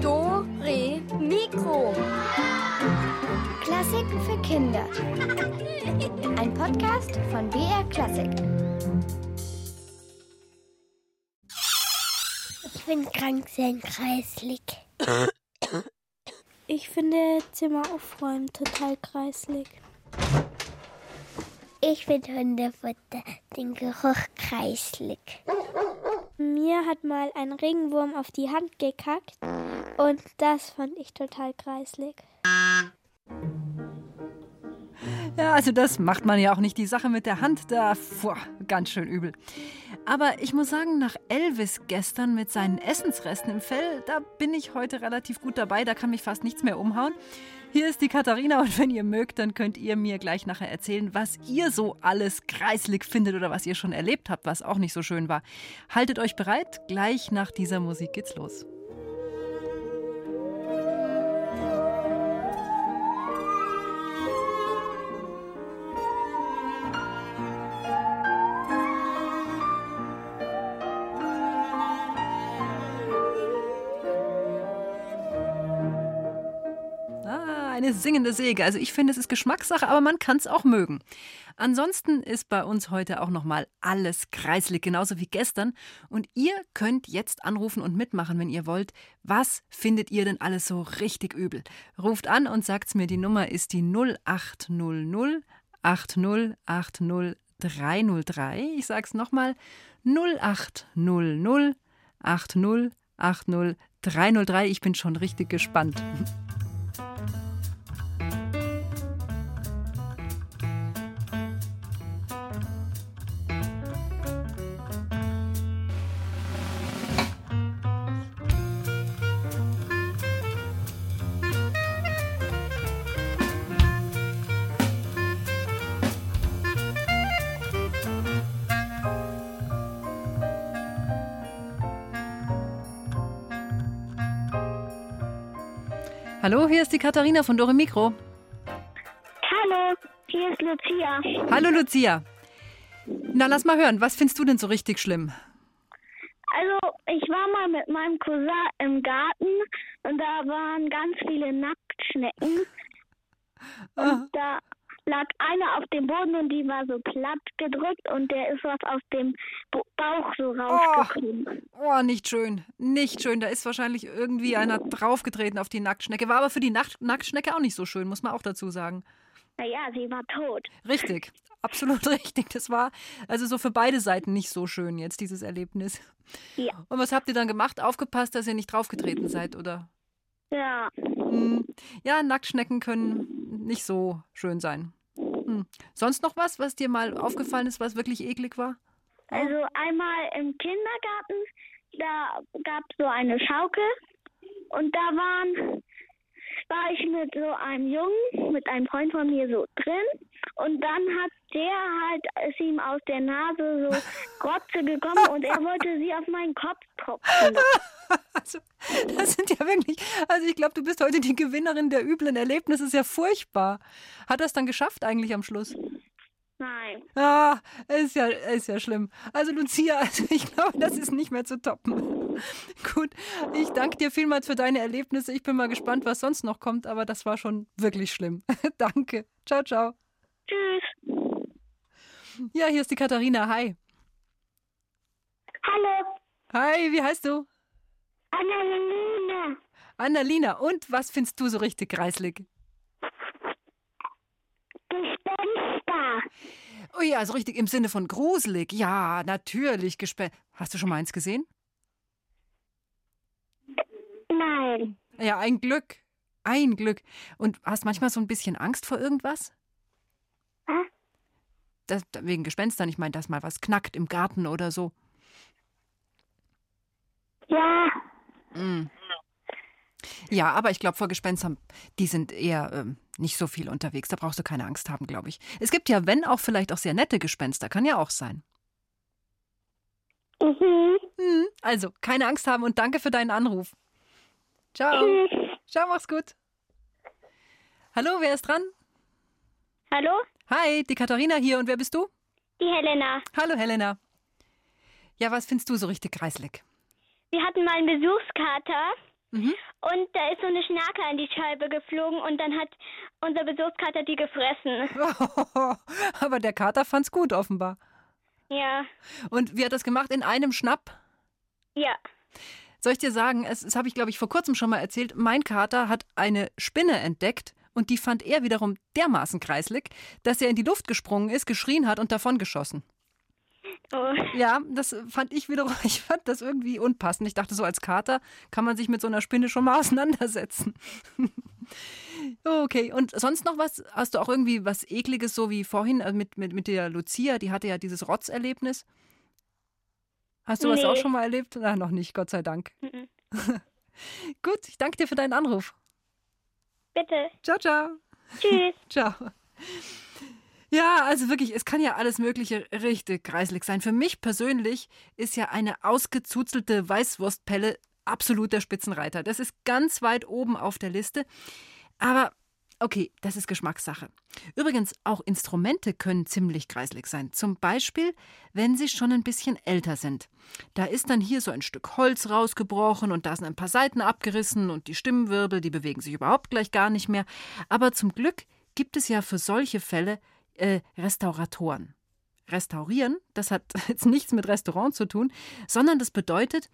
Dore Mikro. Klassiken für Kinder. Ein Podcast von BR Klassik. Ich bin krank sein kreislig. Ich finde Zimmer aufräumen total kreislig. Ich finde Hundefutter den Geruch kreislig. Mir hat mal ein Regenwurm auf die Hand gekackt und das fand ich total kreislig. Ja, also das macht man ja auch nicht. Die Sache mit der Hand, da, boah, ganz schön übel. Aber ich muss sagen, nach Elvis gestern mit seinen Essensresten im Fell, da bin ich heute relativ gut dabei. Da kann mich fast nichts mehr umhauen. Hier ist die Katharina und wenn ihr mögt, dann könnt ihr mir gleich nachher erzählen, was ihr so alles kreislig findet oder was ihr schon erlebt habt, was auch nicht so schön war. Haltet euch bereit, gleich nach dieser Musik geht's los. Eine singende Säge. Also ich finde, es ist Geschmackssache, aber man kann es auch mögen. Ansonsten ist bei uns heute auch nochmal alles kreislig, genauso wie gestern. Und ihr könnt jetzt anrufen und mitmachen, wenn ihr wollt. Was findet ihr denn alles so richtig übel? Ruft an und sagt's mir, die Nummer ist die 0800 8080 303. Ich sag's nochmal 0800 8080 303. Ich bin schon richtig gespannt. Hallo, hier ist die Katharina von Dore Mikro. Hallo, hier ist Lucia. Hallo Lucia. Na, lass mal hören, was findest du denn so richtig schlimm? Also, ich war mal mit meinem Cousin im Garten und da waren ganz viele Nacktschnecken. Und Ah. da lag eine auf dem Boden und die war so platt gedrückt und der ist was aus dem Bauch so rausgekommen. Oh, nicht schön. Nicht schön. Da ist wahrscheinlich irgendwie einer draufgetreten auf die Nacktschnecke. War aber für die Nacht Nacktschnecke auch nicht so schön, muss man auch dazu sagen. Naja, sie war tot. Richtig. Absolut richtig. Das war also so für beide Seiten nicht so schön jetzt, dieses Erlebnis. Ja. Und was habt ihr dann gemacht? Aufgepasst, dass ihr nicht draufgetreten seid, oder? Ja. Hm. Ja, Nacktschnecken können nicht so schön sein. Sonst noch was, was dir mal aufgefallen ist, was wirklich eklig war? Also einmal im Kindergarten, da gab es so eine Schaukel und da waren, war ich mit so einem Jungen, mit einem Freund von mir so drin und dann hat der halt, ist ihm aus der Nase so Grotze gekommen und er wollte sie auf meinen Kopf tropfen. Also, das sind ja wirklich, also ich glaube, du bist heute die Gewinnerin der üblen Erlebnisse. ist ja furchtbar. Hat er es dann geschafft eigentlich am Schluss? Nein. Ah, ist ja, ist ja schlimm. Also Lucia, also ich glaube, das ist nicht mehr zu toppen. Gut, ich danke dir vielmals für deine Erlebnisse. Ich bin mal gespannt, was sonst noch kommt, aber das war schon wirklich schlimm. danke. Ciao, ciao. Tschüss. Ja, hier ist die Katharina. Hi. Hallo, Hi, wie heißt du? Annalena. Annalina. Und was findest du so richtig kreislig? Gespenster. Oh ja, so richtig im Sinne von gruselig. Ja, natürlich. Gespen Hast du schon mal eins gesehen? Nein. Ja, ein Glück. Ein Glück. Und hast manchmal so ein bisschen Angst vor irgendwas? Was? Das, wegen Gespenstern, ich meine, dass mal was knackt im Garten oder so. Ja. Mm. Ja, aber ich glaube, vor Gespenstern, die sind eher ähm, nicht so viel unterwegs. Da brauchst du keine Angst haben, glaube ich. Es gibt ja, wenn auch vielleicht auch sehr nette Gespenster, kann ja auch sein. Mhm. Hm, also, keine Angst haben und danke für deinen Anruf. Ciao. Tschüss. Ciao, mach's gut. Hallo, wer ist dran? Hallo? Hi, die Katharina hier und wer bist du? Die Helena. Hallo, Helena. Ja, was findest du so richtig kreislig? Wir hatten mal einen Besuchskater mhm. und da ist so eine Schnake an die Scheibe geflogen und dann hat unser Besuchskater die gefressen. Aber der Kater fand's gut offenbar. Ja. Und wie hat das gemacht? In einem Schnapp? Ja. Soll ich dir sagen, es, das habe ich, glaube ich, vor kurzem schon mal erzählt, mein Kater hat eine Spinne entdeckt und die fand er wiederum dermaßen kreislig, dass er in die Luft gesprungen ist, geschrien hat und davongeschossen. Oh. Ja, das fand ich wiederum, ich fand das irgendwie unpassend. Ich dachte, so als Kater kann man sich mit so einer Spinne schon mal auseinandersetzen. okay, und sonst noch was? Hast du auch irgendwie was Ekliges, so wie vorhin äh, mit, mit, mit der Lucia? Die hatte ja dieses Rotzerlebnis. Hast du nee. was auch schon mal erlebt? Na, noch nicht, Gott sei Dank. Mhm. Gut, ich danke dir für deinen Anruf. Bitte. Ciao, ciao. Tschüss. ciao. Ja, also wirklich, es kann ja alles Mögliche richtig kreislig sein. Für mich persönlich ist ja eine ausgezuzelte Weißwurstpelle absolut der Spitzenreiter. Das ist ganz weit oben auf der Liste. Aber okay, das ist Geschmackssache. Übrigens, auch Instrumente können ziemlich kreislig sein. Zum Beispiel, wenn sie schon ein bisschen älter sind. Da ist dann hier so ein Stück Holz rausgebrochen und da sind ein paar Seiten abgerissen und die Stimmwirbel, die bewegen sich überhaupt gleich gar nicht mehr. Aber zum Glück gibt es ja für solche Fälle äh, Restauratoren. Restaurieren, das hat jetzt nichts mit Restaurant zu tun, sondern das bedeutet,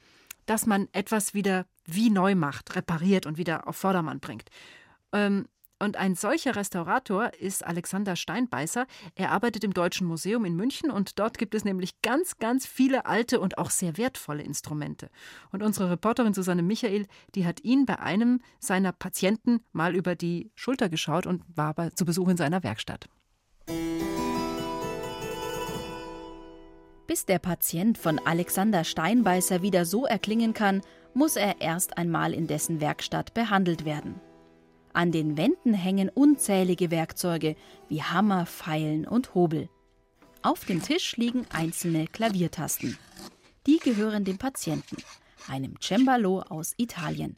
dass man etwas wieder wie neu macht, repariert und wieder auf Vordermann bringt. Ähm, und ein solcher Restaurator ist Alexander Steinbeißer. Er arbeitet im Deutschen Museum in München und dort gibt es nämlich ganz, ganz viele alte und auch sehr wertvolle Instrumente. Und unsere Reporterin Susanne Michael, die hat ihn bei einem seiner Patienten mal über die Schulter geschaut und war bei, zu Besuch in seiner Werkstatt. Bis der Patient von Alexander Steinbeißer wieder so erklingen kann, muss er erst einmal in dessen Werkstatt behandelt werden. An den Wänden hängen unzählige Werkzeuge wie Hammer, Pfeilen und Hobel. Auf dem Tisch liegen einzelne Klaviertasten. Die gehören dem Patienten, einem Cembalo aus Italien.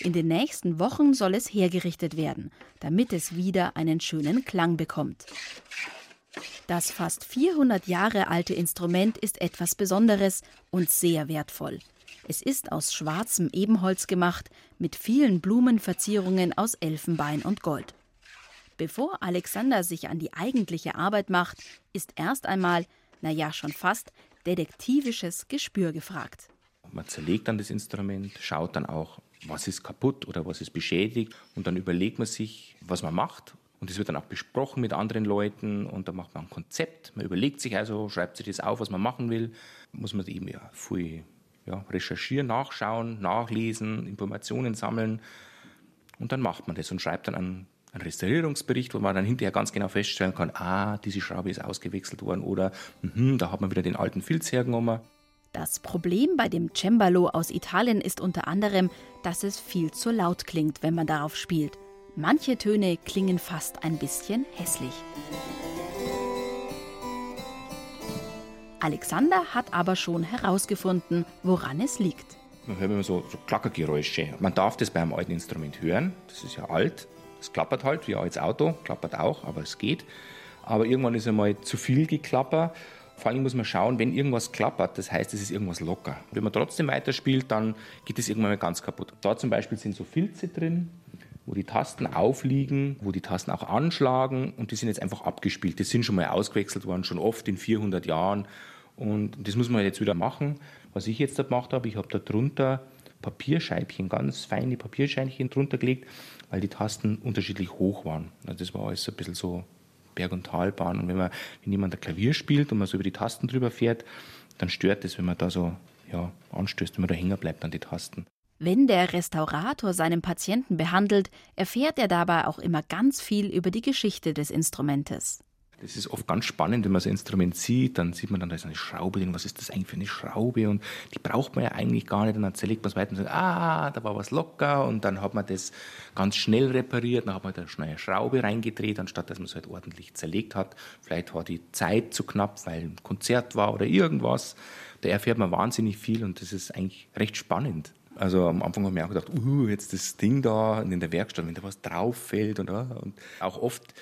In den nächsten Wochen soll es hergerichtet werden, damit es wieder einen schönen Klang bekommt. Das fast 400 Jahre alte Instrument ist etwas Besonderes und sehr wertvoll. Es ist aus schwarzem Ebenholz gemacht, mit vielen Blumenverzierungen aus Elfenbein und Gold. Bevor Alexander sich an die eigentliche Arbeit macht, ist erst einmal, naja, schon fast, detektivisches Gespür gefragt. Man zerlegt dann das Instrument, schaut dann auch, was ist kaputt oder was ist beschädigt und dann überlegt man sich, was man macht. Und das wird dann auch besprochen mit anderen Leuten und dann macht man ein Konzept. Man überlegt sich also, schreibt sich das auf, was man machen will. Muss man eben ja viel ja, recherchieren, nachschauen, nachlesen, Informationen sammeln und dann macht man das und schreibt dann einen, einen Restaurierungsbericht, wo man dann hinterher ganz genau feststellen kann, ah, diese Schraube ist ausgewechselt worden oder mh, da hat man wieder den alten Filz hergenommen. Das Problem bei dem Cembalo aus Italien ist unter anderem, dass es viel zu laut klingt, wenn man darauf spielt. Manche Töne klingen fast ein bisschen hässlich. Alexander hat aber schon herausgefunden, woran es liegt. Man hört immer so, so Klackergeräusche. Man darf das beim alten Instrument hören. Das ist ja alt. Es klappert halt, wie ein altes Auto. Klappert auch, aber es geht. Aber irgendwann ist einmal zu viel geklappert vor allem muss man schauen, wenn irgendwas klappert, das heißt, es ist irgendwas locker. Wenn man trotzdem weiterspielt, dann geht es irgendwann mal ganz kaputt. Da zum Beispiel sind so Filze drin, wo die Tasten aufliegen, wo die Tasten auch anschlagen und die sind jetzt einfach abgespielt. Die sind schon mal ausgewechselt worden, schon oft in 400 Jahren und das muss man jetzt wieder machen. Was ich jetzt da gemacht habe, ich habe da drunter Papierscheibchen, ganz feine Papierscheibchen drunter gelegt, weil die Tasten unterschiedlich hoch waren. Also das war alles ein bisschen so Berg- und Talbahn. Und wenn man, wenn jemand ein Klavier spielt und man so über die Tasten drüber fährt, dann stört es, wenn man da so ja, anstößt, wenn man da hängen bleibt an die Tasten. Wenn der Restaurator seinen Patienten behandelt, erfährt er dabei auch immer ganz viel über die Geschichte des Instrumentes. Das ist oft ganz spannend, wenn man so ein Instrument sieht, dann sieht man dann, da ist eine Schraube drin, was ist das eigentlich für eine Schraube und die braucht man ja eigentlich gar nicht und dann zerlegt man es weiter und sagt, ah, da war was locker und dann hat man das ganz schnell repariert, dann hat man da schnell eine Schraube reingedreht, anstatt dass man es halt ordentlich zerlegt hat. Vielleicht war die Zeit zu knapp, weil ein Konzert war oder irgendwas. Da erfährt man wahnsinnig viel und das ist eigentlich recht spannend. Also am Anfang habe ich mir auch gedacht, uh, jetzt das Ding da in der Werkstatt, wenn da was drauf fällt und, und auch oft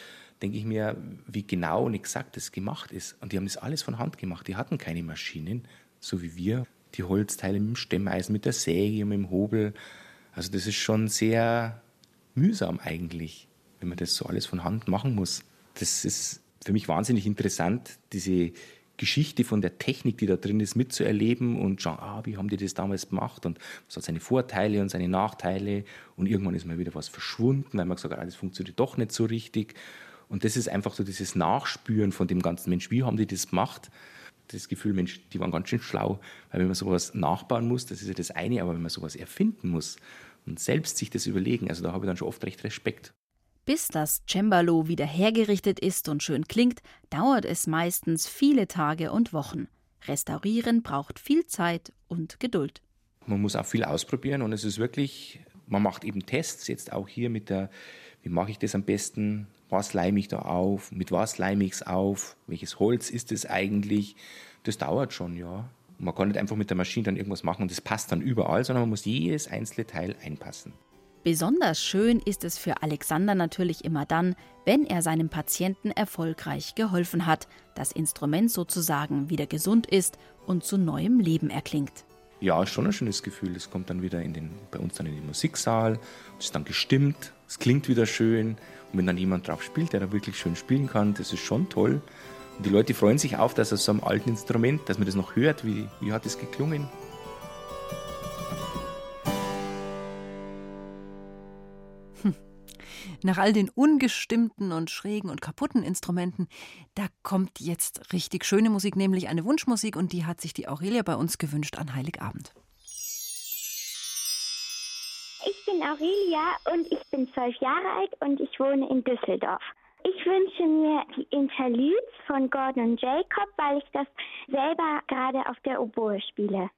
denke ich mir, wie genau und exakt das gemacht ist. Und die haben das alles von Hand gemacht. Die hatten keine Maschinen. so wie wir. Die Holzteile mit dem Stemmeisen, mit der Säge und mit dem Hobel. Also das ist schon sehr mühsam eigentlich, wenn man das so alles von Hand machen muss. Das ist für mich wahnsinnig interessant, diese Geschichte von der Technik, die da drin ist, mitzuerleben und schauen, ah, wie haben die das damals gemacht und es hat seine Vorteile und seine Nachteile und irgendwann ist mal wieder was verschwunden, weil man gesagt hat, ah, das funktioniert doch nicht so richtig. Und das ist einfach so dieses Nachspüren von dem ganzen Mensch, wie haben die das gemacht? Das Gefühl, Mensch, die waren ganz schön schlau, weil wenn man sowas nachbauen muss, das ist ja das eine, aber wenn man sowas erfinden muss und selbst sich das überlegen, also da habe ich dann schon oft recht Respekt. Bis das Cembalo wieder hergerichtet ist und schön klingt, dauert es meistens viele Tage und Wochen. Restaurieren braucht viel Zeit und Geduld. Man muss auch viel ausprobieren und es ist wirklich, man macht eben Tests, jetzt auch hier mit der, wie mache ich das am besten, was leime ich da auf, mit was leime ich es auf, welches Holz ist es eigentlich. Das dauert schon, ja. Man kann nicht einfach mit der Maschine dann irgendwas machen und das passt dann überall, sondern man muss jedes einzelne Teil einpassen. Besonders schön ist es für Alexander natürlich immer dann, wenn er seinem Patienten erfolgreich geholfen hat, das Instrument sozusagen wieder gesund ist und zu neuem Leben erklingt. Ja, ist schon ein schönes Gefühl. Es kommt dann wieder in den, bei uns dann in den Musiksaal, es ist dann gestimmt, es klingt wieder schön. Und wenn dann jemand drauf spielt, der da wirklich schön spielen kann, das ist schon toll. Und die Leute freuen sich auf, dass aus so einem alten Instrument, dass man das noch hört, wie, wie hat es geklungen. Nach all den ungestimmten und schrägen und kaputten Instrumenten, da kommt jetzt richtig schöne Musik, nämlich eine Wunschmusik, und die hat sich die Aurelia bei uns gewünscht an Heiligabend. Aurelia und ich bin zwölf Jahre alt und ich wohne in Düsseldorf. Ich wünsche mir die Interludes von Gordon und Jacob, weil ich das selber gerade auf der Oboe spiele.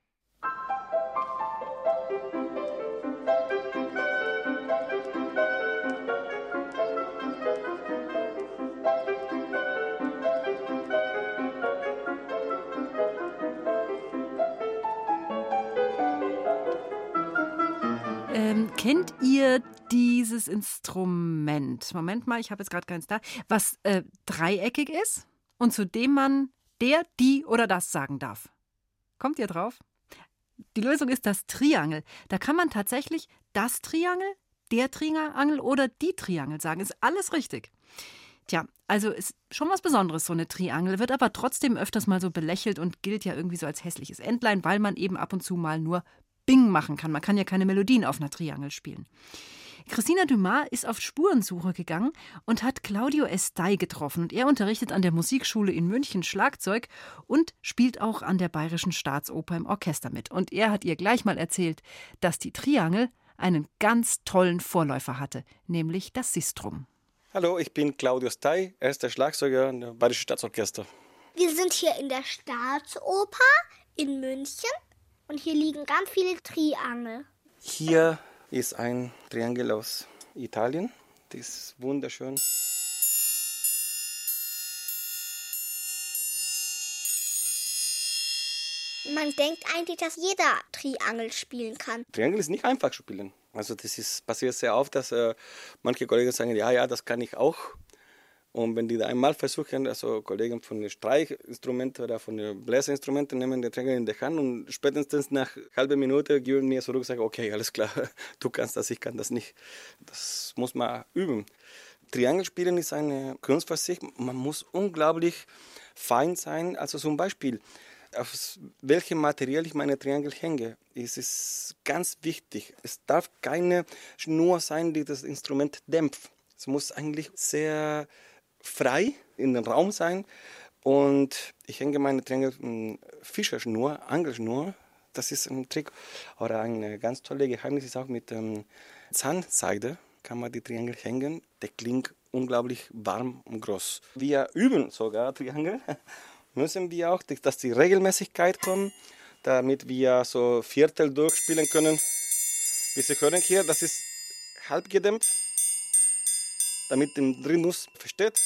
Kennt ihr dieses Instrument? Moment mal, ich habe jetzt gerade keins da. Was äh, dreieckig ist und zu dem man der, die oder das sagen darf. Kommt ihr drauf? Die Lösung ist das Triangel. Da kann man tatsächlich das Triangel, der Triangel oder die Triangel sagen. Ist alles richtig. Tja, also ist schon was Besonderes, so eine Triangel, wird aber trotzdem öfters mal so belächelt und gilt ja irgendwie so als hässliches Entlein, weil man eben ab und zu mal nur Bing machen kann. Man kann ja keine Melodien auf einer Triangel spielen. Christina Dumas ist auf Spurensuche gegangen und hat Claudio Estay getroffen. Und er unterrichtet an der Musikschule in München Schlagzeug und spielt auch an der Bayerischen Staatsoper im Orchester mit. Und er hat ihr gleich mal erzählt, dass die Triangel einen ganz tollen Vorläufer hatte, nämlich das Sistrum. Hallo, ich bin Claudio Stey, er ist der Schlagzeuger im Bayerischen Staatsorchester. Wir sind hier in der Staatsoper in München und hier liegen ganz viele Triangel. Hier ist ein Triangel aus Italien. Das ist wunderschön. Man denkt eigentlich, dass jeder Triangel spielen kann. Triangel ist nicht einfach zu spielen. Also das ist, passiert sehr oft, dass äh, manche Kollegen sagen, ja, ja, das kann ich auch. Und wenn die da einmal versuchen, also Kollegen von den Streichinstrumenten oder von den Bläserinstrumenten nehmen den Triangel in die Hand und spätestens nach halber Minute geben mir zurück und sagen, okay, alles klar, du kannst das, ich kann das nicht. Das muss man üben. Triangelspielen ist eine Kunst für sich. Man muss unglaublich fein sein. Also zum Beispiel, auf welchem Material ich meine Triangel hänge, ist es ganz wichtig. Es darf keine Schnur sein, die das Instrument dämpft. Es muss eigentlich sehr frei in den Raum sein. Und ich hänge meine Triangel Fischerschnur, Angelschnur. Das ist ein Trick. Oder ein ganz tolles Geheimnis ist auch mit ähm, Zahnseide kann man die Triangel hängen. Der klingt unglaublich warm und groß. Wir üben sogar Triangel. Müssen wir auch, dass die Regelmäßigkeit kommt, damit wir so Viertel durchspielen können. Wie Sie hören hier, das ist halb gedämpft damit den Rhythmus versteht.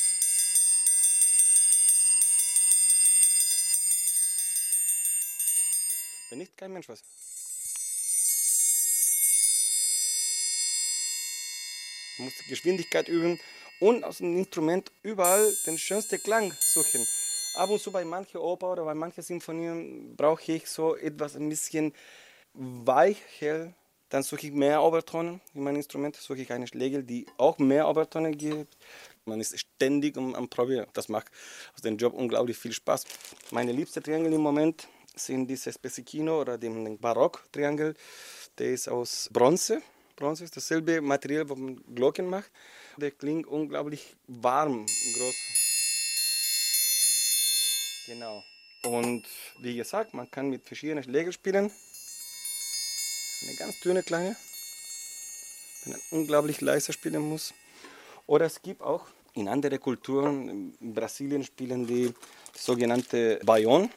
Wenn nicht, kein Mensch was. Man muss die Geschwindigkeit üben und aus dem Instrument überall den schönsten Klang suchen. ab und zu bei manchen Oper oder bei manchen Sinfonien brauche ich so etwas ein bisschen weicher. Dann suche ich mehr Obertonen in meinem Instrument, suche ich eine Schlägel, die auch mehr Obertonen gibt. Man ist ständig am, am Probieren. Das macht aus dem Job unglaublich viel Spaß. Meine liebste Triangel im Moment sind diese Spessicino oder den Barock-Triangel. Der ist aus Bronze. Bronze ist dasselbe Material, wo man Glocken macht. Der klingt unglaublich warm, groß. Genau. Und wie gesagt, man kann mit verschiedenen Schlägen spielen. Eine ganz dünne kleine, wenn man unglaublich leise spielen muss. Oder es gibt auch in anderen Kulturen, in Brasilien spielen die sogenannte Bayon.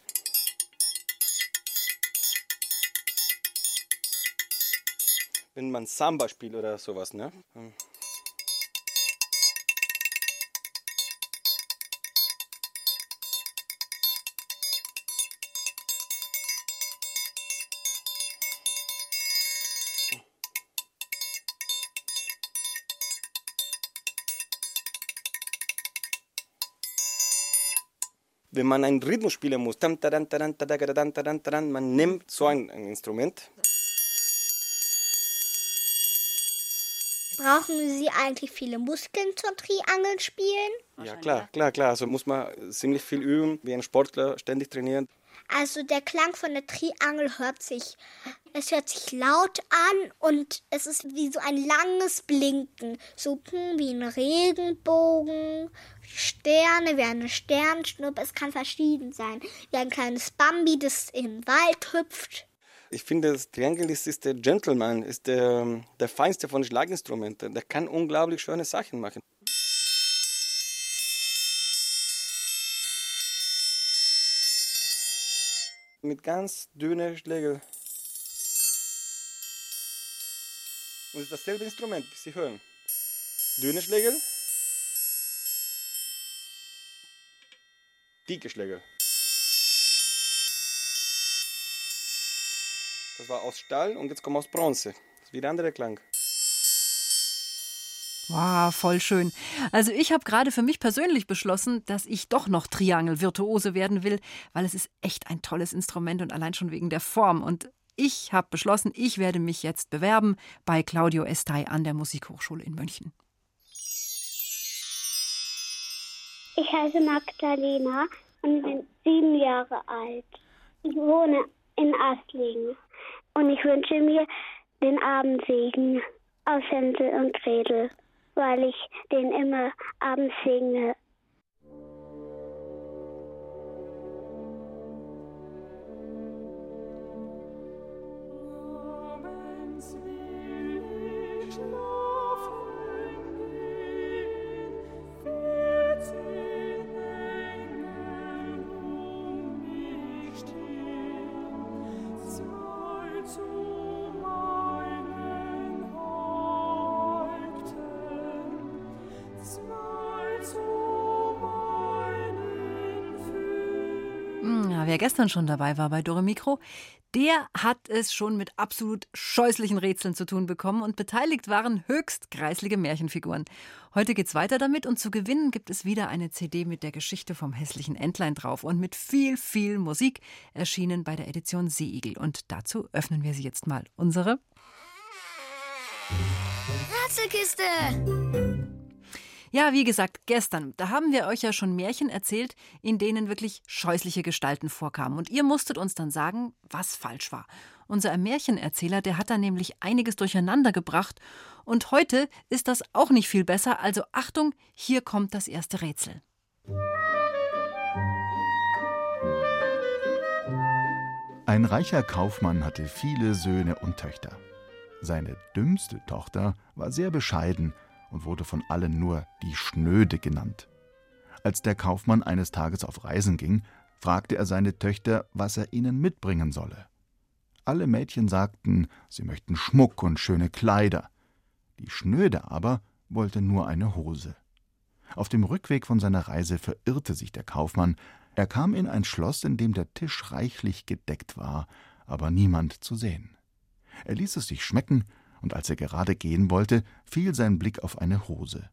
Wenn man Samba spielt oder sowas, ne? Wenn man einen Rhythmus spielen muss, man nimmt so ein, ein Instrument. Brauchen Sie eigentlich viele Muskeln zum Triangeln spielen? Ja, klar, klar, klar. Also muss man ziemlich viel üben, wie ein Sportler ständig trainieren. Also der Klang von der Triangel hört sich, es hört sich laut an und es ist wie so ein langes Blinken, so wie ein Regenbogen, Sterne, wie eine Sternschnuppe. Es kann verschieden sein, wie ein kleines Bambi, das im Wald hüpft. Ich finde, das Triangel ist, ist der Gentleman, ist der, der feinste von Schlaginstrumenten. Der kann unglaublich schöne Sachen machen. Mit ganz dünnen Schlägen. Und es ist dasselbe Instrument, wie Sie hören. Dünne Schlägel, dicke Schlägel. Das war aus Stahl und jetzt kommt aus Bronze. Das ist wieder ein anderer Klang. Wow, voll schön. Also ich habe gerade für mich persönlich beschlossen, dass ich doch noch Triangel-Virtuose werden will, weil es ist echt ein tolles Instrument und allein schon wegen der Form. Und ich habe beschlossen, ich werde mich jetzt bewerben bei Claudio Estay an der Musikhochschule in München. Ich heiße Magdalena und bin sieben Jahre alt. Ich wohne in Astlingen und ich wünsche mir den Abendsegen aus Hänsel und Gretel, weil ich den immer abends singe. Wer gestern schon dabei war bei Dore Mikro, der hat es schon mit absolut scheußlichen Rätseln zu tun bekommen und beteiligt waren höchst kreislige Märchenfiguren. Heute geht's weiter damit und zu gewinnen gibt es wieder eine CD mit der Geschichte vom hässlichen Entlein drauf und mit viel, viel Musik erschienen bei der Edition Seeigel. Und dazu öffnen wir sie jetzt mal. Unsere Rätselkiste! Ja, wie gesagt, gestern, da haben wir euch ja schon Märchen erzählt, in denen wirklich scheußliche Gestalten vorkamen. Und ihr musstet uns dann sagen, was falsch war. Unser Märchenerzähler, der hat da nämlich einiges durcheinander gebracht. Und heute ist das auch nicht viel besser. Also Achtung, hier kommt das erste Rätsel. Ein reicher Kaufmann hatte viele Söhne und Töchter. Seine dümmste Tochter war sehr bescheiden und wurde von allen nur die Schnöde genannt. Als der Kaufmann eines Tages auf Reisen ging, fragte er seine Töchter, was er ihnen mitbringen solle. Alle Mädchen sagten, sie möchten Schmuck und schöne Kleider. Die Schnöde aber wollte nur eine Hose. Auf dem Rückweg von seiner Reise verirrte sich der Kaufmann. Er kam in ein Schloss, in dem der Tisch reichlich gedeckt war, aber niemand zu sehen. Er ließ es sich schmecken und als er gerade gehen wollte, fiel sein Blick auf eine Hose.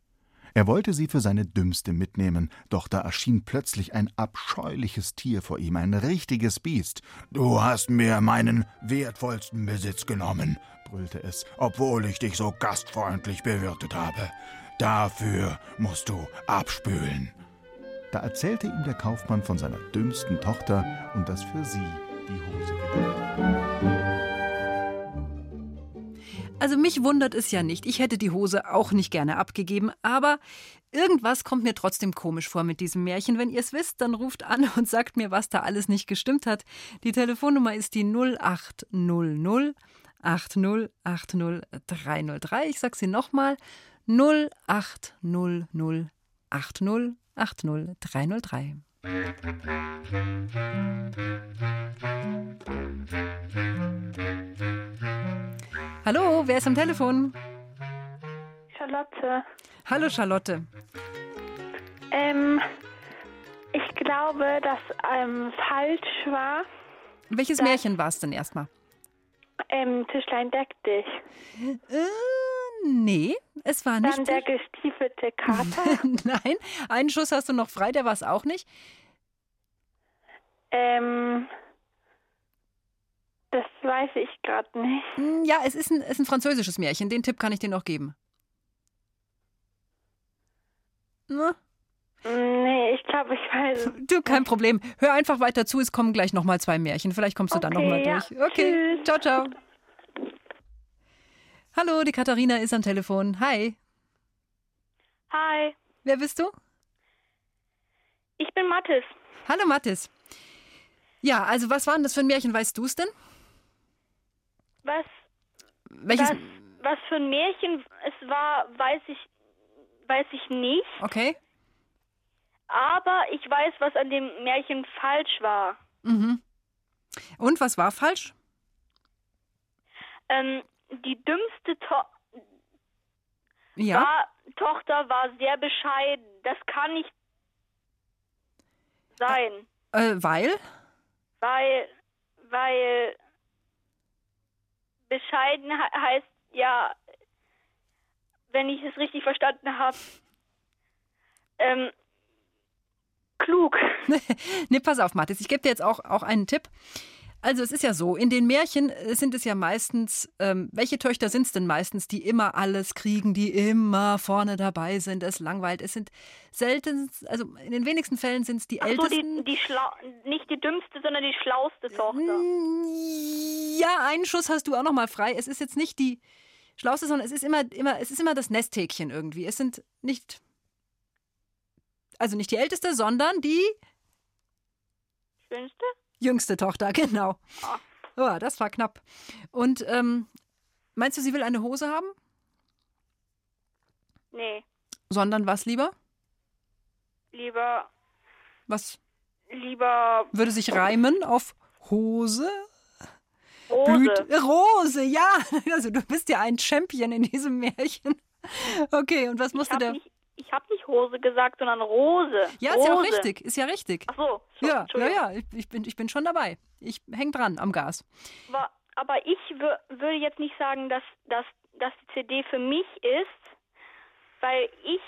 Er wollte sie für seine Dümmste mitnehmen, doch da erschien plötzlich ein abscheuliches Tier vor ihm, ein richtiges Biest. Du hast mir meinen wertvollsten Besitz genommen, brüllte es, obwohl ich dich so gastfreundlich bewirtet habe. Dafür musst du abspülen. Da erzählte ihm der Kaufmann von seiner dümmsten Tochter und dass für sie die Hose gedacht. Also mich wundert es ja nicht. Ich hätte die Hose auch nicht gerne abgegeben, aber irgendwas kommt mir trotzdem komisch vor mit diesem Märchen. Wenn ihr es wisst, dann ruft an und sagt mir, was da alles nicht gestimmt hat. Die Telefonnummer ist die 0800 80 80 303. Ich sag sie nochmal. 0800 80 80 303. Hallo, wer ist am Telefon? Charlotte. Hallo Charlotte. Ähm, ich glaube, dass ähm, falsch war. Welches Märchen war es denn erstmal? Ähm, Tischlein deck dich. Nee, es war nicht. Dann der gestiefelte Kater. Nein, einen Schuss hast du noch frei, der war es auch nicht. Ähm, das weiß ich gerade nicht. Hm, Ja, es ist ein, es ist ein französisches Märchen. Den Tipp kann ich dir noch geben. Na? Nee, ich glaube, ich weiß. Du, kein Problem. Hör einfach weiter zu, es kommen gleich nochmal zwei Märchen. Vielleicht kommst du dann Okay, nochmal ja. durch. Okay, Tschüss. ciao, ciao. Hallo, die Katharina ist am Telefon. Hi. Hi, Wer bist du? ich bin Mathis. Hallo, Mathis. Ja, also was war denn das für ein Märchen? Weißt du es denn? Was, Welches? was, was für ein Märchen es war, weiß ich, weiß ich nicht. Okay. Aber ich weiß, was an dem Märchen falsch war. Mhm. Und was war falsch? Ähm, die dümmste to Ja. war, Tochter war sehr bescheiden. Das kann nicht sein, Äh, weil? weil, weil bescheiden he- heißt ja, wenn ich es richtig verstanden habe, ähm, klug. nee, pass auf, Mathis, ich gebe dir jetzt auch, auch einen Tipp. Also es ist ja so, in den Märchen äh, sind es ja meistens, ähm, welche Töchter sind es denn meistens, die immer alles kriegen, die immer vorne dabei sind, es langweilt. Es sind selten, also in den wenigsten Fällen sind es die Ach so, Ältesten. die, die schlau nicht die dümmste, sondern die schlauste Tochter. Ja, einen Schuss hast du auch noch mal frei. Es ist jetzt nicht die schlauste, sondern es ist immer, immer, es ist immer das Nesthäkchen irgendwie. Es sind nicht, also nicht die Älteste, sondern die Schönste? Jüngste Tochter, genau. Oh, das war knapp. Und ähm, meinst du, sie will eine Hose haben? Nee, Sondern was lieber? lieber, Was lieber würde sich reimen auf Hose? Rose. Blüt- Rose, ja. Also du bist ja ein Champion in diesem Märchen. Okay, und was musste der? nicht, ich hab nicht Hose gesagt, sondern Rose. Ja, Rose. ist ja auch richtig, ist ja richtig. Ach so, so Ja, ja, ja, ich, bin, ich bin schon dabei. Ich häng dran am Gas. Aber, aber ich wür- würde jetzt nicht sagen, dass, dass, dass die CD für mich ist, weil ich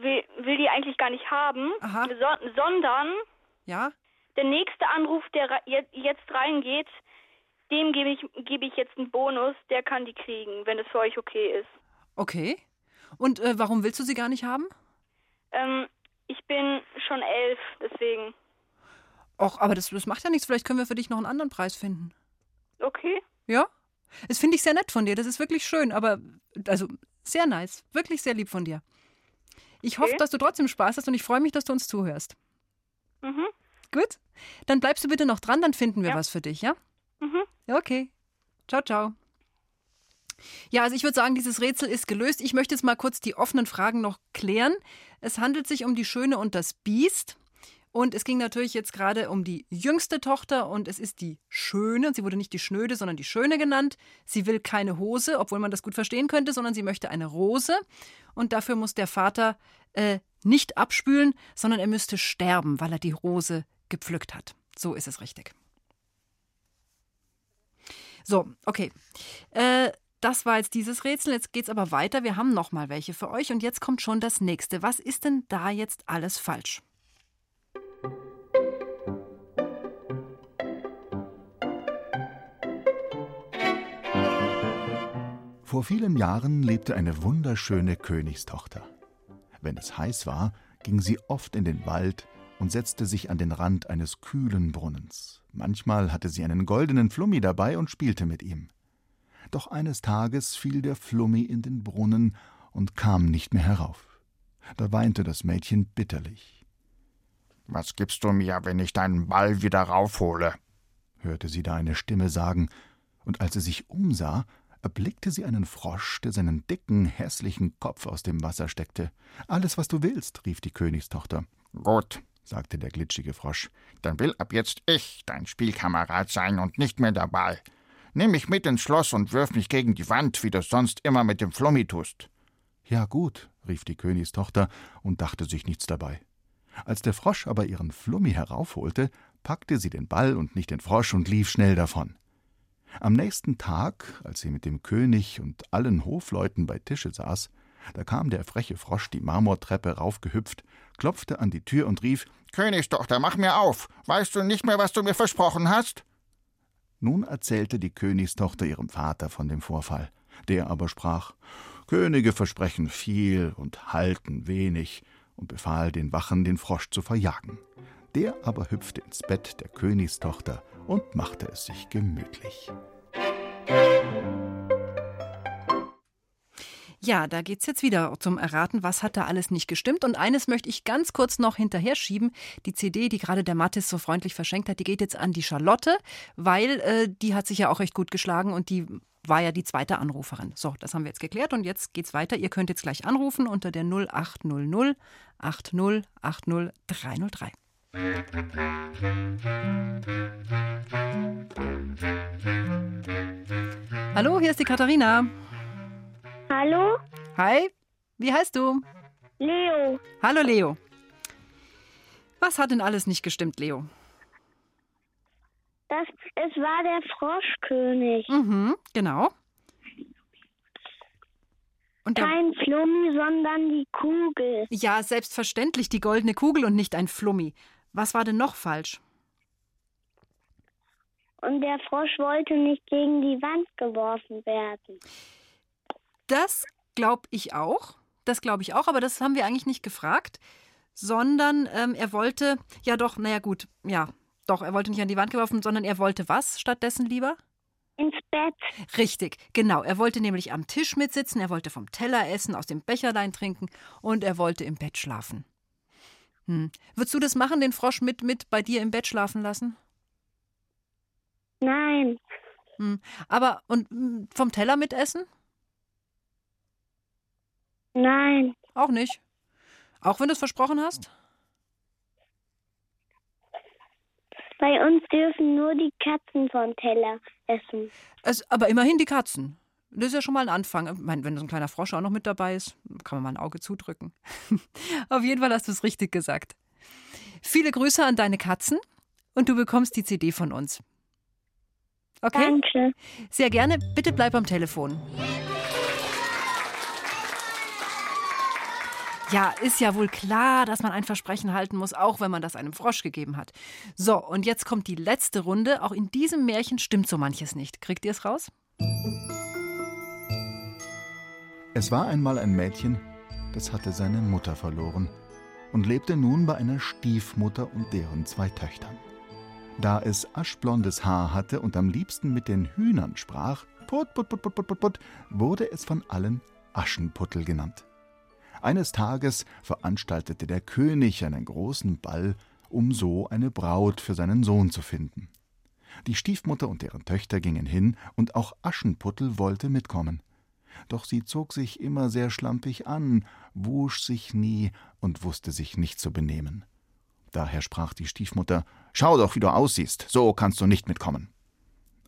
will, will die eigentlich gar nicht haben, Aha. so, sondern Ja? der nächste Anruf, der jetzt reingeht, dem gebe ich, gebe ich jetzt einen Bonus, der kann die kriegen, wenn es für euch okay ist. Okay. Und äh, warum willst du sie gar nicht haben? Ähm, ich bin schon elf, deswegen. Och, aber das, das macht ja nichts. Vielleicht können wir für dich noch einen anderen Preis finden. Okay. Ja? Das finde ich sehr nett von dir. Das ist wirklich schön. Aber, also, sehr nice. Wirklich sehr lieb von dir. Ich hoffe, Okay. dass du trotzdem Spaß hast und ich freue mich, dass du uns zuhörst. Mhm. Gut? Dann bleibst du bitte noch dran, dann finden wir Ja. was für dich, ja? Mhm. Ja, Okay. Ciao, ciao. Ja, also ich würde sagen, dieses Rätsel ist gelöst. Ich möchte jetzt mal kurz die offenen Fragen noch klären. Es handelt sich um die Schöne und das Biest. Und es ging natürlich jetzt gerade um die jüngste Tochter und es ist die Schöne. Und sie wurde nicht die Schnöde, sondern die Schöne genannt. Sie will keine Hose, obwohl man das gut verstehen könnte, sondern sie möchte eine Rose. Und dafür muss der Vater äh, nicht abspülen, sondern er müsste sterben, weil er die Rose gepflückt hat. So ist es richtig. So, okay. Äh, das war jetzt dieses Rätsel. Jetzt geht's aber weiter. Wir haben noch mal welche für euch und jetzt kommt schon das nächste. Was ist denn da jetzt alles falsch? Vor vielen Jahren lebte eine wunderschöne Königstochter. Wenn es heiß war, ging sie oft in den Wald und setzte sich an den Rand eines kühlen Brunnens. Manchmal hatte sie einen goldenen Flummi dabei und spielte mit ihm. Doch eines Tages fiel der Flummi in den Brunnen und kam nicht mehr herauf. Da weinte das Mädchen bitterlich. Was gibst du mir, wenn ich deinen Ball wieder raufhole? hörte sie da eine Stimme sagen, und als sie sich umsah, erblickte sie einen Frosch, der seinen dicken, hässlichen Kopf aus dem Wasser steckte. Alles, was du willst, rief die Königstochter. Gut, sagte der glitschige Frosch, dann will ab jetzt ich dein Spielkamerad sein und nicht mehr der Ball. Nimm mich mit ins Schloss und wirf mich gegen die Wand, wie du sonst immer mit dem Flummi tust. Ja gut, rief die Königstochter und dachte sich nichts dabei. Als der Frosch aber ihren Flummi heraufholte, packte sie den Ball und nicht den Frosch und lief schnell davon. Am nächsten Tag, als sie mit dem König und allen Hofleuten bei Tische saß, da kam der freche Frosch die Marmortreppe raufgehüpft, klopfte an die Tür und rief Königstochter, mach mir auf. Weißt du nicht mehr, was du mir versprochen hast? Nun erzählte die Königstochter ihrem Vater von dem Vorfall. Der aber sprach Könige versprechen viel und halten wenig und befahl den Wachen, den Frosch zu verjagen. Der aber hüpfte ins Bett der Königstochter und machte es sich gemütlich. Ja, da geht's jetzt wieder zum Erraten, was hat da alles nicht gestimmt. Und eines möchte ich ganz kurz noch hinterher schieben. Die CD, die gerade der Mathis so freundlich verschenkt hat, die geht jetzt an die Charlotte, weil äh, die hat sich ja auch recht gut geschlagen und die war ja die zweite Anruferin. So, das haben wir jetzt geklärt und jetzt geht's weiter. Ihr könnt jetzt gleich anrufen unter der 0800 80 80 303. Hallo, hier ist die Katharina. Hallo? Hi, wie heißt du? Leo. Hallo Leo. Was hat denn alles nicht gestimmt, Leo? Das, es war der Froschkönig. Mhm, genau. Und der, Kein Flummi, sondern die Kugel. ja, selbstverständlich die goldene Kugel und nicht ein Flummi. Was war denn noch falsch? Und der Frosch wollte nicht gegen die Wand geworfen werden. Das glaube ich auch. Das glaube ich auch, aber das haben wir eigentlich nicht gefragt, sondern ähm, er wollte, ja doch, naja gut, ja, doch, er wollte nicht an die Wand geworfen, sondern er wollte was stattdessen lieber? Ins Bett. Richtig, genau. Er wollte nämlich am Tisch mitsitzen, er wollte vom Teller essen, aus dem Becherlein trinken und er wollte im Bett schlafen. Hm. Würdest du das machen, den Frosch mit, mit bei dir im Bett schlafen lassen? Nein. Hm. Aber und hm, vom Teller mitessen? Nein. Auch nicht. Auch wenn du es versprochen hast? Bei uns dürfen nur die Katzen vom Teller essen. Es, aber immerhin die Katzen. Das ist ja schon mal ein Anfang. Ich meine, wenn so ein kleiner Frosch auch noch mit dabei ist, kann man mal ein Auge zudrücken. Auf jeden Fall hast du es richtig gesagt. Viele Grüße an deine Katzen und du bekommst die CD von uns. Okay? Danke. Sehr gerne. Bitte bleib am Telefon. Ja, ist ja wohl klar, dass man ein Versprechen halten muss, auch wenn man das einem Frosch gegeben hat. So, und jetzt kommt die letzte Runde. Auch in diesem Märchen stimmt so manches nicht. Kriegt ihr es raus? Es war einmal ein Mädchen, das hatte seine Mutter verloren und lebte nun bei einer Stiefmutter und deren zwei Töchtern. Da es aschblondes Haar hatte und am liebsten mit den Hühnern sprach, put, put, put, put, put, put, wurde es von allen Aschenputtel genannt. Eines Tages veranstaltete der König einen großen Ball, um so eine Braut für seinen Sohn zu finden. Die Stiefmutter und deren Töchter gingen hin, und auch Aschenputtel wollte mitkommen. Doch sie zog sich immer sehr schlampig an, wusch sich nie und wusste sich nicht zu benehmen. Daher sprach die Stiefmutter Schau doch, wie du aussiehst, so kannst du nicht mitkommen.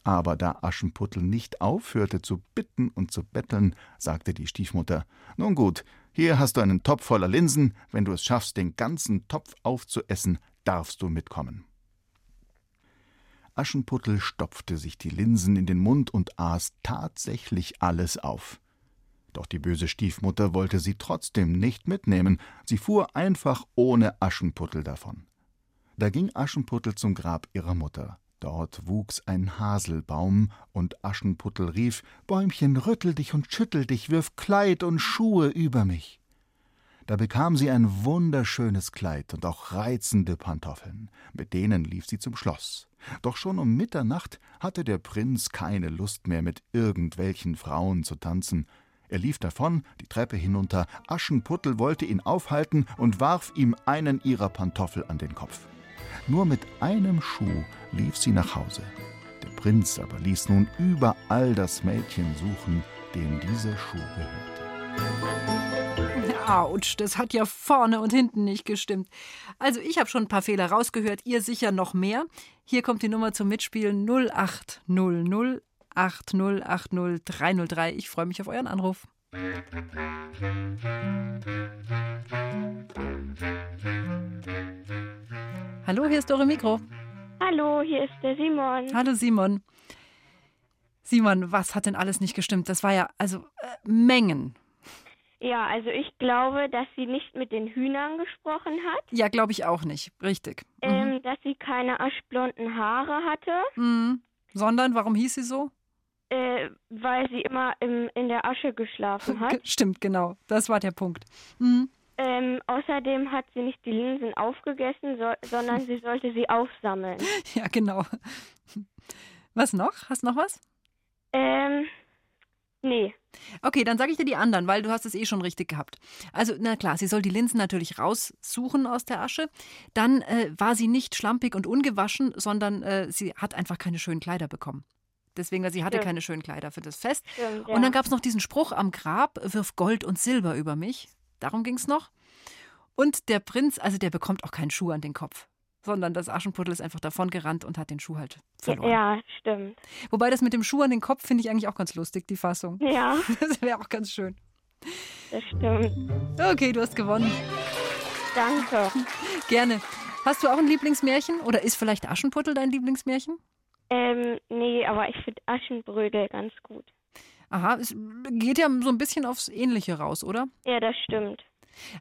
Aber da Aschenputtel nicht aufhörte zu bitten und zu betteln, sagte die Stiefmutter Nun gut, hier hast du einen Topf voller Linsen, wenn du es schaffst, den ganzen Topf aufzuessen, darfst du mitkommen. Aschenputtel stopfte sich die Linsen in den Mund und aß tatsächlich alles auf. Doch die böse Stiefmutter wollte sie trotzdem nicht mitnehmen, sie fuhr einfach ohne Aschenputtel davon. Da ging Aschenputtel zum Grab ihrer Mutter. Dort wuchs ein Haselbaum, und Aschenputtel rief Bäumchen, rüttel dich und schüttel dich, wirf Kleid und Schuhe über mich. Da bekam sie ein wunderschönes Kleid und auch reizende Pantoffeln, mit denen lief sie zum Schloss. Doch schon um Mitternacht hatte der Prinz keine Lust mehr, mit irgendwelchen Frauen zu tanzen. Er lief davon, die Treppe hinunter, Aschenputtel wollte ihn aufhalten und warf ihm einen ihrer Pantoffel an den Kopf. Nur mit einem Schuh lief sie nach Hause. Der Prinz aber ließ nun überall das Mädchen suchen, dem dieser Schuh gehörte. Autsch, das hat ja vorne und hinten nicht gestimmt. Also ich habe schon ein paar Fehler rausgehört, ihr sicher noch mehr. Hier kommt die Nummer zum Mitspielen 0800 8080 303. Ich freue mich auf euren Anruf. Hallo, hier ist eure Mikro. Hallo, hier ist der Simon. Hallo Simon. Simon, was hat denn alles nicht gestimmt? Das war ja also äh, Mengen. Ja, also ich glaube, dass sie nicht mit den Hühnern gesprochen hat. Ja, glaube ich auch nicht. Richtig. Mhm. Ähm, dass sie keine aschblonden Haare hatte. Mhm. Sondern, warum hieß sie so? Äh, weil sie immer im, in der Asche geschlafen hat. Stimmt, genau. Das war der Punkt. Mhm. Ähm, außerdem hat sie nicht die Linsen aufgegessen, so, sondern sie sollte sie aufsammeln. Ja, genau. Was noch? Hast du noch was? Ähm, nee. Okay, dann sage ich dir die anderen, weil du hast es eh schon richtig gehabt. Also, na klar, sie soll die Linsen natürlich raussuchen aus der Asche. Dann äh, war sie nicht schlampig und ungewaschen, sondern äh, sie hat einfach keine schönen Kleider bekommen. Deswegen, weil sie hatte Stimmt. keine schönen Kleider für das Fest. Stimmt, Und ja. dann gab es noch diesen Spruch am Grab, wirf Gold und Silber über mich. Darum ging es noch. Und der Prinz, also der bekommt auch keinen Schuh an den Kopf, sondern das Aschenputtel ist einfach davon gerannt und hat den Schuh halt verloren. Ja, stimmt. Wobei das mit dem Schuh an den Kopf finde ich eigentlich auch ganz lustig, die Fassung. Ja, Das wäre auch ganz schön. das stimmt. Okay, du hast gewonnen. Danke. Gerne. Hast du auch ein Lieblingsmärchen oder ist vielleicht Aschenputtel dein Lieblingsmärchen? Ähm, nee, aber ich finde Aschenbrödel ganz gut. Aha, es geht ja so ein bisschen aufs Ähnliche raus, oder? Ja, das stimmt.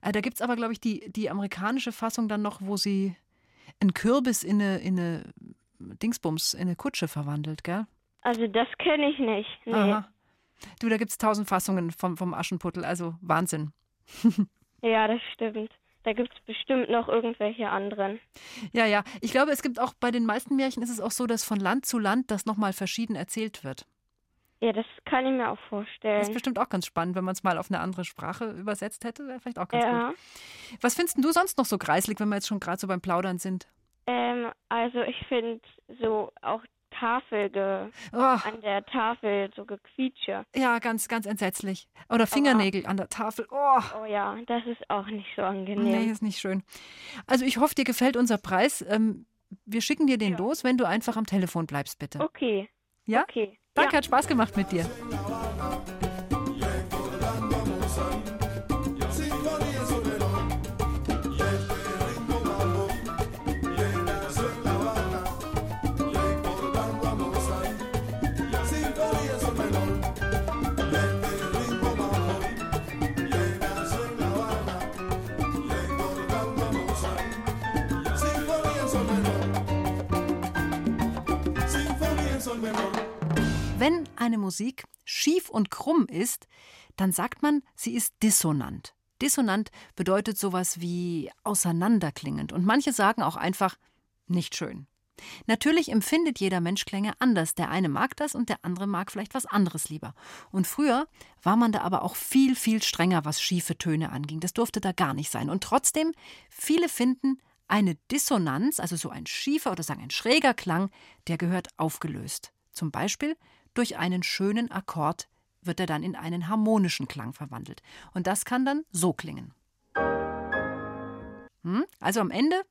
Äh, da gibt es aber, glaube ich, die, die amerikanische Fassung dann noch, wo sie einen Kürbis in eine, in eine Dingsbums, in eine Kutsche verwandelt, gell? Also das kenne ich nicht. Nee. Aha. Du, da gibt es tausend Fassungen vom, vom Aschenputtel, also Wahnsinn. Ja, das stimmt. Da gibt es bestimmt noch irgendwelche anderen. Ja, ja. Ich glaube, es gibt auch bei den meisten Märchen ist es auch so, dass von Land zu Land das nochmal verschieden erzählt wird. Ja, das kann ich mir auch Das ist vorstellen. bestimmt auch ganz spannend, wenn man es mal auf eine andere Sprache übersetzt hätte. Wäre vielleicht auch ganz Ja. gut. Was findest du sonst noch so kreislig, wenn wir jetzt schon gerade so beim Plaudern sind? Ähm, also ich finde so auch Tafel ge Oh, an der Tafel so gequietsche. ja, ganz, ganz entsetzlich. Oder Fingernägel an der Tafel. Oh, Oh ja, das ist auch nicht so nee, angenehm. ist nicht schön. Also ich hoffe, dir gefällt unser Preis. Ähm, wir schicken dir den los, wenn du einfach am Telefon bleibst, bitte. Okay. Ja? Okay. Danke, Ja. hat Spaß gemacht mit dir. Eine Musik schief und krumm ist, dann sagt man, sie ist dissonant. Dissonant bedeutet sowas wie auseinanderklingend und manche sagen auch einfach nicht schön. Natürlich empfindet jeder Mensch Klänge anders. Der eine mag das und der andere mag vielleicht was anderes lieber. Und früher war man da aber auch viel, viel strenger, was schiefe Töne anging. Das durfte da gar nicht sein. Und trotzdem, viele finden, eine Dissonanz, also so ein schiefer oder sagen ein schräger Klang, der gehört aufgelöst. Zum Beispiel durch einen schönen Akkord wird er dann in einen harmonischen Klang verwandelt. Und das kann dann so klingen. Hm? Also am Ende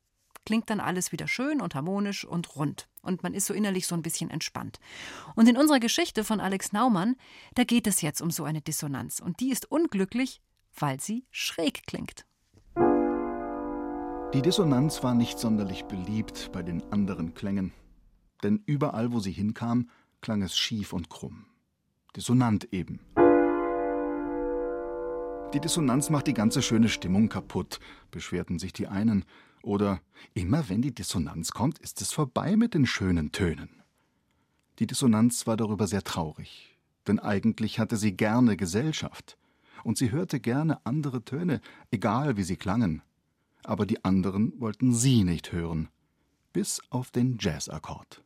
klingt dann alles wieder schön und harmonisch und rund. Und man ist so innerlich so ein bisschen entspannt. Und in unserer Geschichte von Alex Naumann, da geht es jetzt um so eine Dissonanz. Und die ist unglücklich, weil sie schräg klingt. Die Dissonanz war nicht sonderlich beliebt bei den anderen Klängen. denn überall, wo sie hinkam, klang es schief und krumm. Dissonant eben. Die Dissonanz macht die ganze schöne Stimmung kaputt, beschwerten sich die einen. Oder immer wenn die Dissonanz kommt, ist es vorbei mit den schönen Tönen. Die Dissonanz war darüber sehr traurig, denn eigentlich hatte sie gerne Gesellschaft und sie hörte gerne andere Töne, egal wie sie klangen. Aber die anderen wollten sie nicht hören, bis auf den Jazzakkord.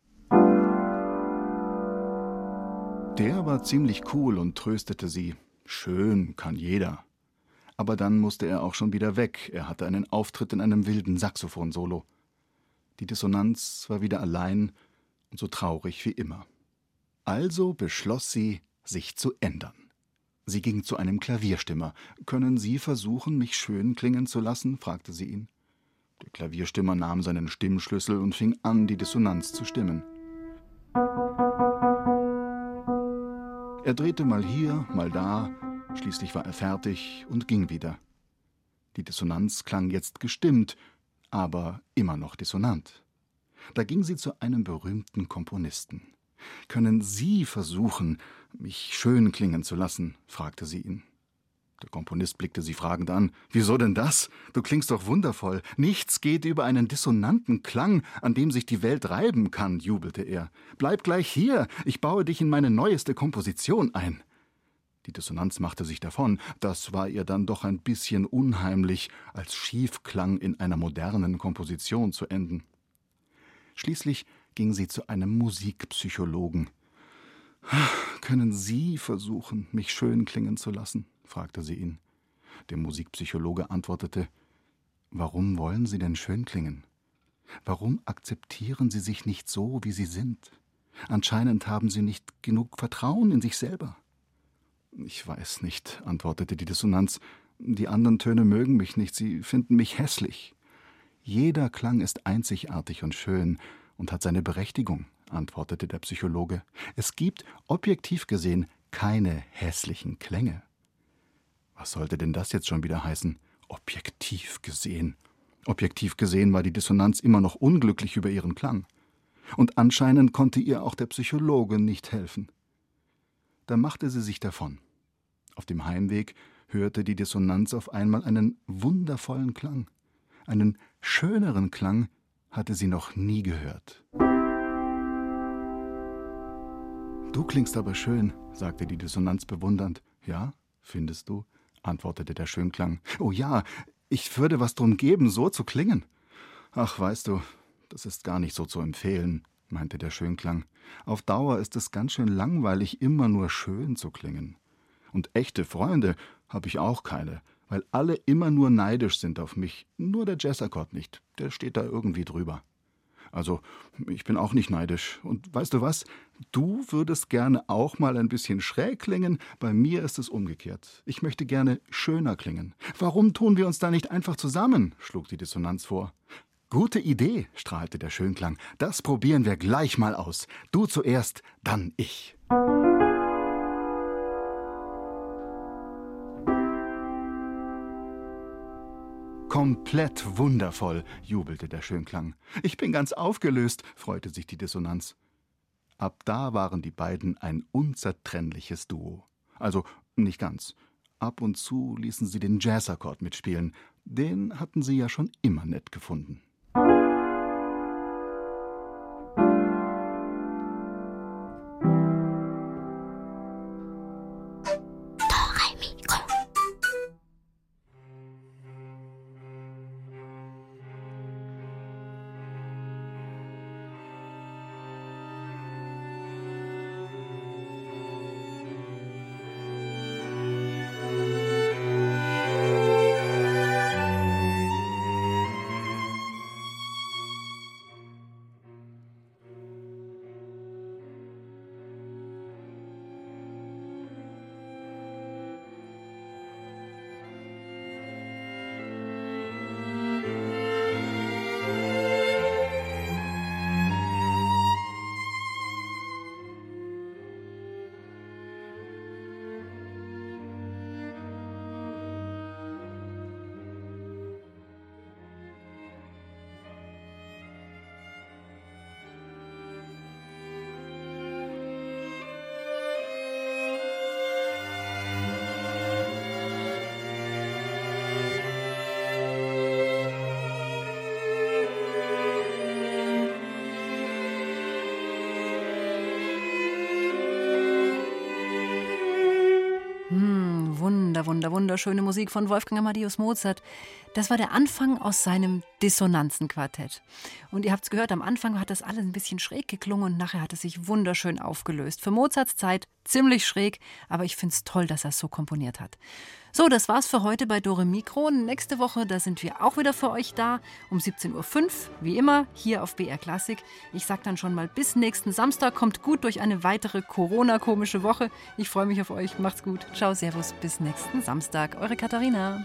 Der war ziemlich cool und tröstete sie. Schön kann jeder. Aber dann musste er auch schon wieder weg. Er hatte einen Auftritt in einem wilden Saxophon-Solo. Die Dissonanz war wieder allein und so traurig wie immer. Also beschloss sie, sich zu ändern. Sie ging zu einem Klavierstimmer. Können Sie versuchen, mich schön klingen zu lassen? fragte sie ihn. Der Klavierstimmer nahm seinen Stimmschlüssel und fing an, die Dissonanz zu stimmen. Er drehte mal hier, mal da, schließlich war er fertig und ging wieder. Die Dissonanz klang jetzt gestimmt, aber immer noch dissonant. Da ging sie zu einem berühmten Komponisten. Können Sie versuchen, mich schön klingen zu lassen? fragte sie ihn. Der Komponist blickte sie fragend an. Wieso denn das? Du klingst doch wundervoll. Nichts geht über einen dissonanten Klang, an dem sich die Welt reiben kann, jubelte er. Bleib gleich hier, ich baue dich in meine neueste Komposition ein. Die Dissonanz machte sich davon, das war ihr dann doch ein bisschen unheimlich, als Schiefklang in einer modernen Komposition zu enden. Schließlich ging sie zu einem Musikpsychologen. Können Sie versuchen, mich schön klingen zu lassen? Fragte sie ihn. Der Musikpsychologe antwortete Warum wollen Sie denn schön klingen? Warum akzeptieren Sie sich nicht so, wie Sie sind? Anscheinend haben Sie nicht genug Vertrauen in sich selber. Ich weiß nicht, antwortete die Dissonanz. Die anderen Töne mögen mich nicht, sie finden mich hässlich. Jeder Klang ist einzigartig und schön, und hat seine Berechtigung, antwortete der Psychologe. Es gibt, objektiv gesehen, keine hässlichen Klänge. Was sollte denn das jetzt schon wieder heißen? Objektiv gesehen. Objektiv gesehen war die Dissonanz immer noch unglücklich über ihren Klang. Und anscheinend konnte ihr auch der Psychologe nicht helfen. Da machte sie sich davon. Auf dem Heimweg hörte die Dissonanz auf einmal einen wundervollen Klang, einen schöneren Klang, hatte sie noch nie gehört. Du klingst aber schön, sagte die Dissonanz bewundernd. Ja, findest du? Antwortete der Schönklang. Oh ja, ich würde was drum geben, so zu klingen. Ach, weißt du, das ist gar nicht so zu empfehlen, meinte der Schönklang. Auf Dauer ist es ganz schön langweilig, immer nur schön zu klingen. Und echte Freunde habe ich auch keine weil alle immer nur neidisch sind auf mich, nur der Jazzakkord nicht, der steht da irgendwie drüber. Also, ich bin auch nicht neidisch. Und weißt du was? Du würdest gerne auch mal ein bisschen schräg klingen, bei mir ist es umgekehrt. Ich möchte gerne schöner klingen. Warum tun wir uns da nicht einfach zusammen? schlug die Dissonanz vor. Gute Idee, strahlte der Schönklang. Das probieren wir gleich mal aus. Du zuerst, dann ich. Komplett wundervoll, jubelte der Schönklang. Ich bin ganz aufgelöst, freute sich die Dissonanz. Ab da waren die beiden ein unzertrennliches Duo. Also nicht ganz. Ab und zu ließen sie den Jazzakkord mitspielen. Den hatten sie ja schon immer nett gefunden. Wunderschöne Musik von Wolfgang Amadeus Mozart. Das war der Anfang aus seinem Dissonanzenquartett. Und ihr habt es gehört, am Anfang hat das alles ein bisschen schräg geklungen und nachher hat es sich wunderschön aufgelöst. Für Mozarts Zeit ziemlich schräg, aber ich finde es toll, dass er es so komponiert hat. So, das war's für heute bei Dore Mikro. Nächste Woche, da sind wir auch wieder für euch da, um 17.05 Uhr, wie immer, hier auf BR Klassik. Ich sag dann schon mal bis nächsten Samstag. Kommt gut durch eine weitere Corona-komische Woche. Ich freue mich auf euch. Macht's gut. Ciao, Servus. Bis nächsten Samstag. Eure Katharina.